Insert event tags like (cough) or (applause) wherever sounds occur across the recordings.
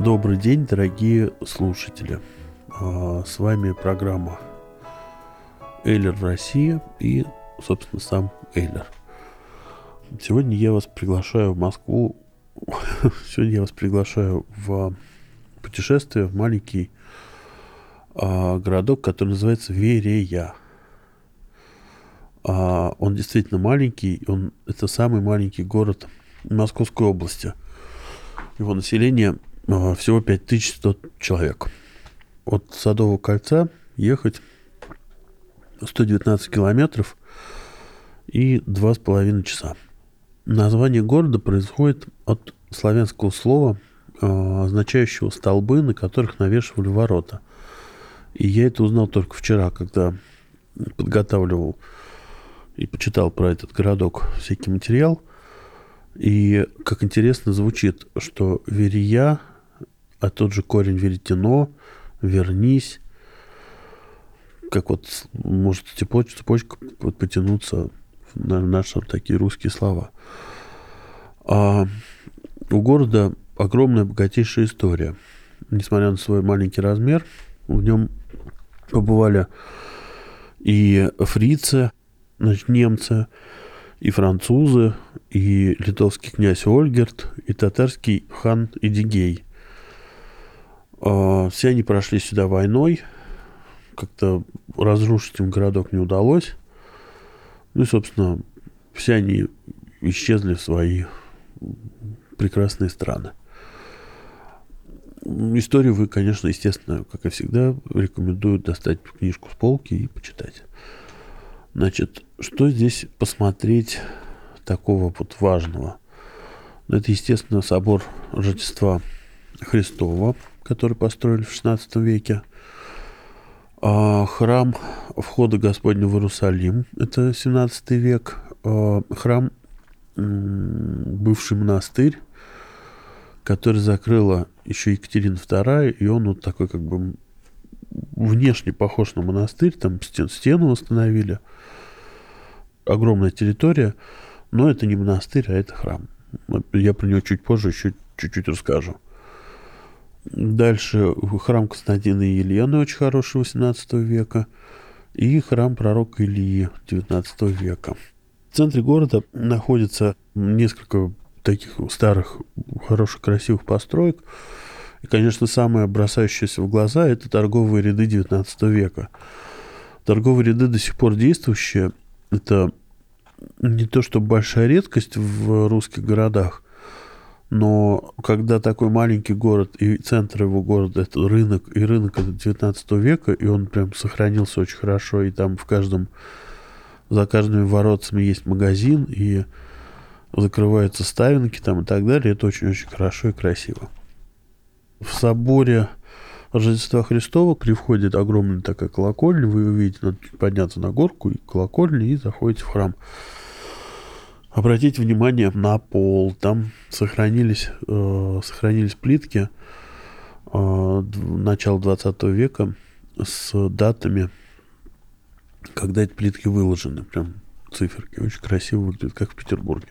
Добрый день, дорогие слушатели. А, с вами программа Эйлер Россия и, собственно, сам Эйлер. Сегодня я вас приглашаю в Москву. (laughs) Сегодня я вас приглашаю в путешествие в маленький а, городок, который называется Верея. А, он действительно маленький. Он, это самый маленький город Московской области. Его население всего 5100 человек. От Садового кольца ехать 119 километров и два с половиной часа. Название города происходит от славянского слова, а, означающего столбы, на которых навешивали ворота. И я это узнал только вчера, когда подготавливал и почитал про этот городок всякий материал. И как интересно звучит, что Верия а тот же корень веретено, вернись, как вот может цепочка, цепочка потянуться на наши такие русские слова. А у города огромная богатейшая история. Несмотря на свой маленький размер, в нем побывали и фрицы, значит, немцы, и французы, и литовский князь Ольгерт, и татарский хан а, все они прошли сюда войной. Как-то разрушить им городок не удалось. Ну и, собственно, все они исчезли в свои прекрасные страны. Историю вы, конечно, естественно, как и всегда, рекомендую достать книжку с полки и почитать. Значит, что здесь посмотреть такого вот важного? Ну, это, естественно, собор Рождества Христова – который построили в XVI веке. А, храм входа Господня в Иерусалим, это 17 век. А, храм, бывший монастырь, который закрыла еще Екатерина II, и он вот такой как бы внешне похож на монастырь, там стен, стену восстановили, огромная территория, но это не монастырь, а это храм. Я про него чуть позже еще чуть-чуть расскажу. Дальше храм Константина и Елены, очень хороший, 18 века. И храм пророка Ильи, 19 века. В центре города находится несколько таких старых, хороших, красивых построек. И, конечно, самое бросающееся в глаза – это торговые ряды 19 века. Торговые ряды до сих пор действующие. Это не то, что большая редкость в русских городах – но когда такой маленький город и центр его города это рынок, и рынок это 19 века, и он прям сохранился очень хорошо, и там в каждом, за каждыми воротами есть магазин, и закрываются ставинки там и так далее, это очень-очень хорошо и красиво. В соборе Рождества Христова при входе огромная такая колокольня, вы увидите, надо подняться на горку, и колокольня, и заходите в храм. Обратите внимание на пол. Там сохранились, э, сохранились плитки э, начала 20 века с датами, когда эти плитки выложены. Прям циферки. Очень красиво выглядит, как в Петербурге.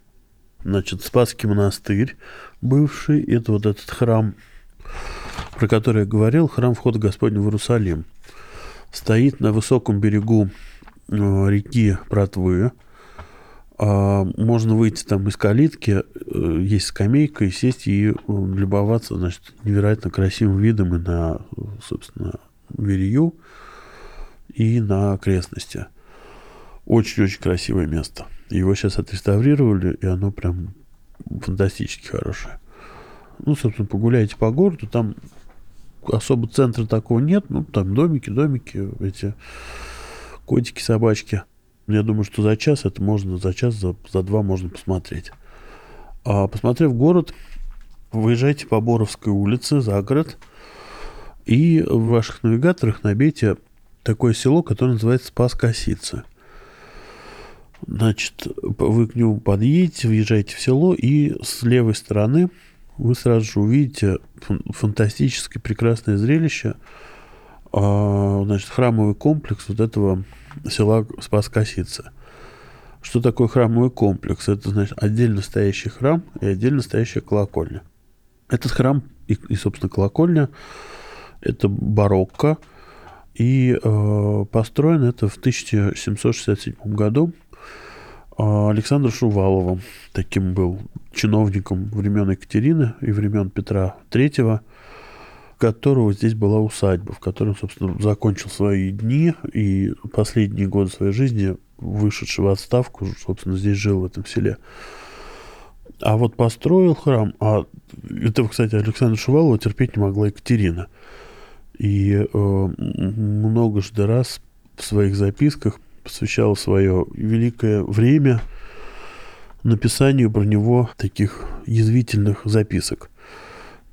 Значит, Спасский монастырь бывший. Это вот этот храм, про который я говорил, храм входа Господня в Иерусалим. Стоит на высоком берегу э, реки Братвы. А, можно выйти там из калитки, э, есть скамейка, и сесть и э, любоваться, значит, невероятно красивым видом и на, собственно, Верию, и на окрестности. Очень-очень красивое место. Его сейчас отреставрировали, и оно прям фантастически хорошее. Ну, собственно, погуляйте по городу, там особо центра такого нет, ну, там домики, домики, эти котики, собачки – я думаю, что за час это можно, за час, за, за два можно посмотреть. А посмотрев город, выезжайте по Боровской улице за город, и в ваших навигаторах набейте такое село, которое называется Спас-Косица. Значит, вы к нему подъедете, въезжаете в село, и с левой стороны вы сразу же увидите фантастическое прекрасное зрелище. А, значит, храмовый комплекс вот этого села Спас-Косица. Что такое храмовый комплекс? Это, значит, отдельно стоящий храм и отдельно стоящая колокольня. Этот храм и, и собственно, колокольня – это барокко. И э, построен это в 1767 году а Александром Шуваловым. Таким был чиновником времен Екатерины и времен Петра III, которого здесь была усадьба, в котором, собственно, закончил свои дни и последние годы своей жизни, вышедший в отставку, собственно, здесь жил в этом селе. А вот построил храм, а это, кстати, Александр Шувалова терпеть не могла Екатерина. И э, многожды раз в своих записках посвящал свое великое время написанию про него таких язвительных записок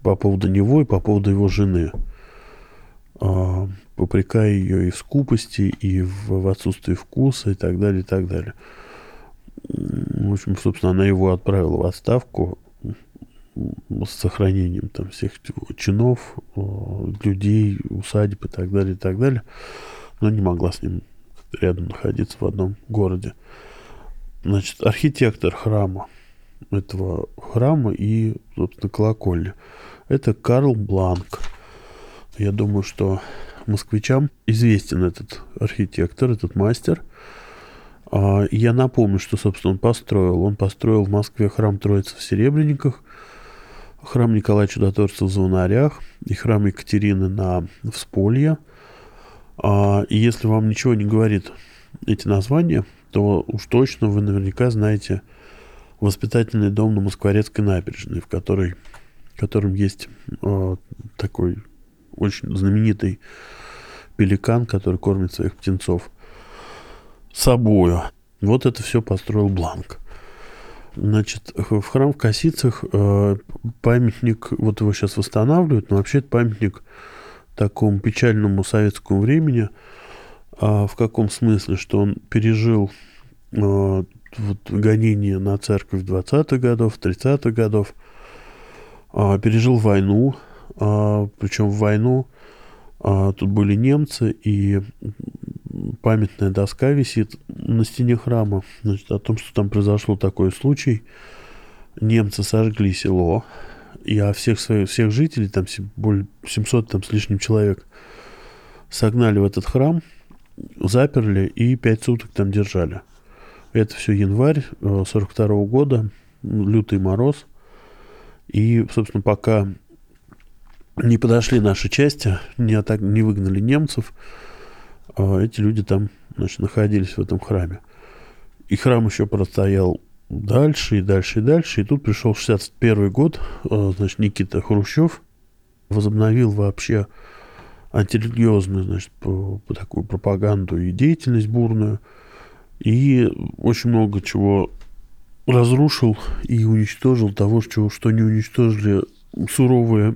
по поводу него и по поводу его жены, а, попрекая ее и в скупости, и в, отсутствии вкуса, и так далее, и так далее. В общем, собственно, она его отправила в отставку с сохранением там всех чинов, людей, усадеб и так далее, и так далее. Но не могла с ним рядом находиться в одном городе. Значит, архитектор храма, этого храма и, собственно, колокольни, это Карл Бланк. Я думаю, что москвичам известен этот архитектор, этот мастер. А, я напомню, что, собственно, он построил. Он построил в Москве храм Троицы в Серебряниках, храм Николая Чудотворца в Звонарях и храм Екатерины на Всполье – а, и если вам ничего не говорит эти названия, то уж точно вы наверняка знаете воспитательный дом на Москворецкой набережной, в, которой, в котором есть э, такой очень знаменитый пеликан, который кормит своих птенцов собою. Вот это все построил Бланк. Значит, в храм в Косицах э, памятник, вот его сейчас восстанавливают, но вообще это памятник такому печальному советскому времени. А в каком смысле? Что он пережил а, вот, гонение на церковь 20-х годов, 30-х годов, а, пережил войну, а, причем в войну а, тут были немцы, и памятная доска висит на стене храма значит, о том, что там произошел такой случай. Немцы сожгли село, я всех своих, всех жителей, там более 700 там, с лишним человек, согнали в этот храм, заперли и пять суток там держали. Это все январь 42 э, -го года, лютый мороз. И, собственно, пока не подошли наши части, не, атак, не выгнали немцев, э, эти люди там значит, находились в этом храме. И храм еще простоял дальше и дальше и дальше. И тут пришел 61 год, э, значит, Никита Хрущев возобновил вообще антирелигиозную, значит, по, по такую пропаганду и деятельность бурную. И очень много чего разрушил и уничтожил того, что, что не уничтожили суровые э,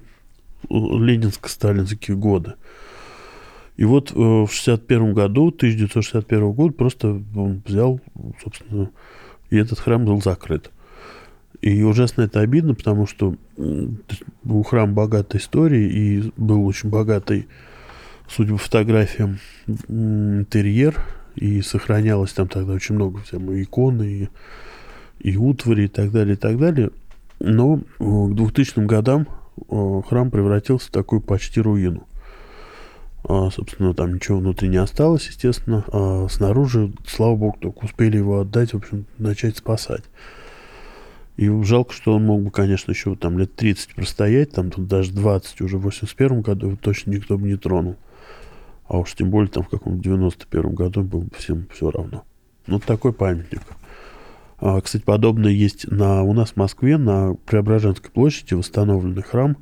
ленинско-сталинские годы. И вот э, в 61 году, 1961 год, просто он взял, собственно, и этот храм был закрыт. И ужасно это обидно, потому что у храм богатой истории и был очень богатый, судя по фотографиям, интерьер, и сохранялось там тогда очень много всем и иконы, и, и утвари, и так далее, и так далее. Но к 2000 годам храм превратился в такую почти руину. А, собственно, там ничего внутри не осталось, естественно. А снаружи, слава богу, только успели его отдать, в общем, начать спасать. И жалко, что он мог бы, конечно, еще там лет 30 простоять, там тут даже 20 уже в 81 году его точно никто бы не тронул. А уж тем более там в каком-то 91 году было бы всем все равно. Ну, такой памятник. А, кстати, подобное есть на, у нас в Москве на Преображенской площади восстановленный храм,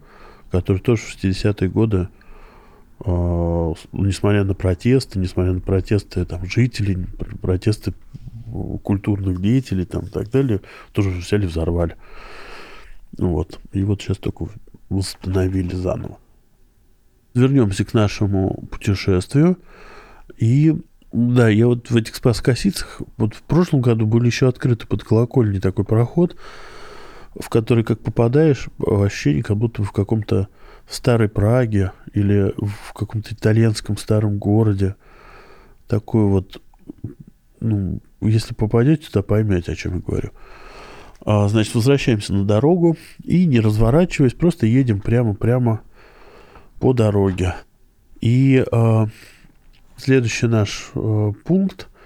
который тоже в 60-е годы а, несмотря на протесты, несмотря на протесты там, жителей, протесты культурных деятелей там, и так далее, тоже взяли, взорвали. Вот. И вот сейчас только восстановили заново. Вернемся к нашему путешествию. И да, я вот в этих спас-косицах, вот в прошлом году были еще открыты под колокольней такой проход, в который как попадаешь, ощущение, как будто в каком-то старой Праге или в каком-то итальянском старом городе. Такой вот, ну, если попадете, то поймете, о чем я говорю. А, значит, возвращаемся на дорогу и, не разворачиваясь, просто едем прямо-прямо по дороге. И а, следующий наш а, пункт –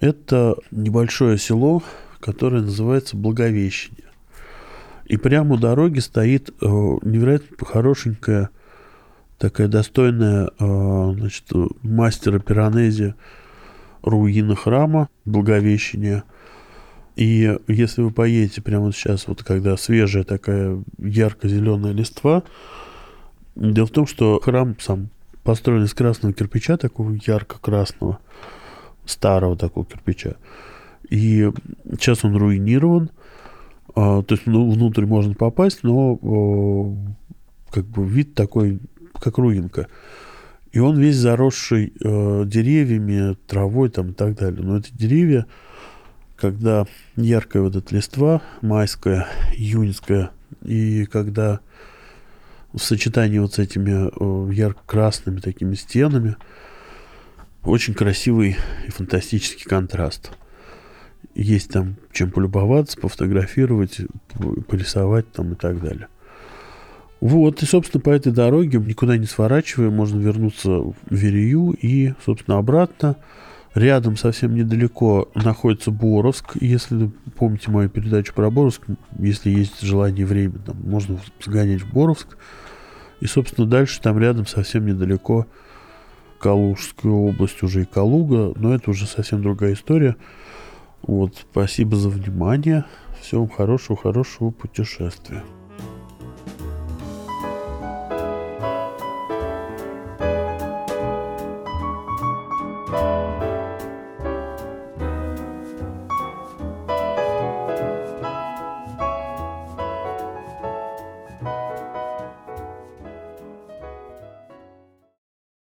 это небольшое село, которое называется Благовещение. И прямо у дороги стоит э, невероятно хорошенькая, такая достойная э, значит, мастера Пиранези руина храма Благовещения. И если вы поедете прямо сейчас, вот когда свежая такая ярко-зеленая листва, дело в том, что храм сам построен из красного кирпича, такого ярко-красного, старого такого кирпича. И сейчас он руинирован, а, то есть ну, внутрь можно попасть, но как бы вид такой, как руинка. И он весь заросший э, деревьями, травой там и так далее. Но эти деревья, когда яркая вот эта листва, майская, июньская, и когда в сочетании вот с этими э, ярко-красными такими стенами, очень красивый и фантастический контраст есть там чем полюбоваться, пофотографировать, порисовать там и так далее. Вот, и, собственно, по этой дороге, никуда не сворачивая, можно вернуться в Верею и, собственно, обратно. Рядом, совсем недалеко, находится Боровск. Если помните мою передачу про Боровск, если есть желание и время, там, можно сгонять в Боровск. И, собственно, дальше там рядом, совсем недалеко, Калужская область, уже и Калуга, но это уже совсем другая история. Вот, спасибо за внимание. Всем хорошего, хорошего путешествия.